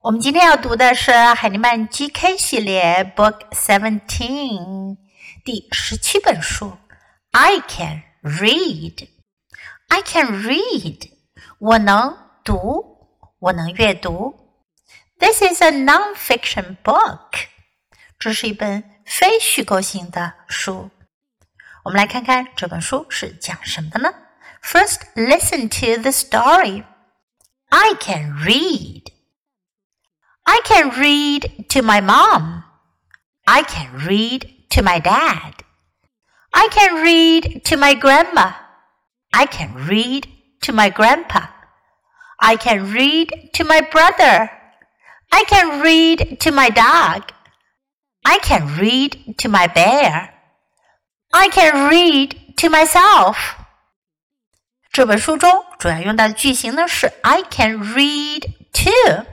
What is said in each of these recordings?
我们今天要读的是海尼曼 GK 系列 Book Seventeen 第十七本书。I can read. I can read. 我能读，我能阅读。This is a non-fiction book. 这是一本非虚构性的书。我们来看看这本书是讲什么的呢？First, listen to the story. I can read. I can read to my mom. I can read to my dad. I can read to my grandma. I can read to my grandpa. I can read to my brother. I can read to my dog. I can read to my bear. I can read to myself. 这本书中主要用到的句型呢是 I can read to。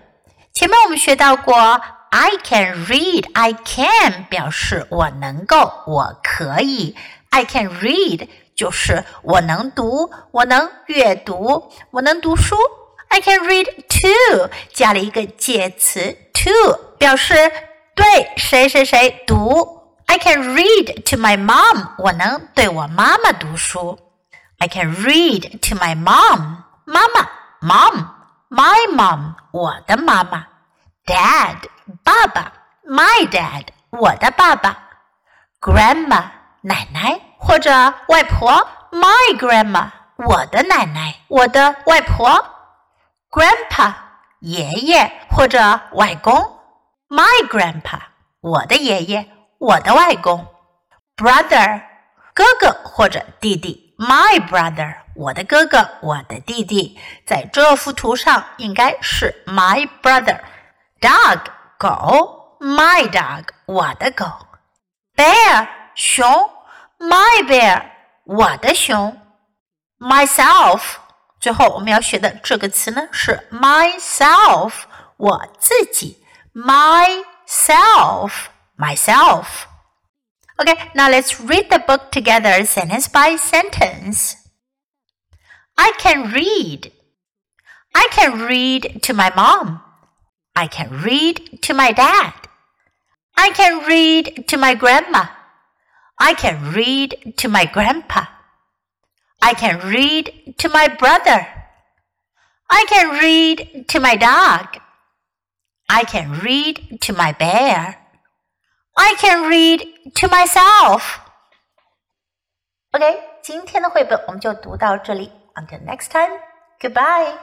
前面我们学到过，I can read，I can 表示我能够，我可以。I can read 就是我能读，我能阅读，我能读书。I can read to 加了一个介词 to，表示对谁谁谁读。I can read to my mom，我能对我妈妈读书。I can read to my mom，妈妈，mom。 My mom 我的妈妈，dad 爸爸，my dad 我的爸爸，grandma 奶奶或者外婆，my grandma 我的奶奶，我的外婆，grandpa 爷爷或者外公，my grandpa 我的爷爷，我的外公，brother 哥哥或者弟弟，my brother。我的哥哥，我的弟弟，在这幅图上应该是 my brother。dog 狗，my dog 我的狗。bear 熊，my bear 我的熊。myself 最后我们要学的这个词呢是 myself 我自己，myself myself。Okay, now let's read the book together sentence by sentence. I can read. I can read to my mom. I can read to my dad. I can read to my grandma. I can read to my grandpa. I can read to my brother. I can read to my dog. I can read to my bear. I can read to myself. OK，今天的绘本我们就读到这里。until next time, goodbye.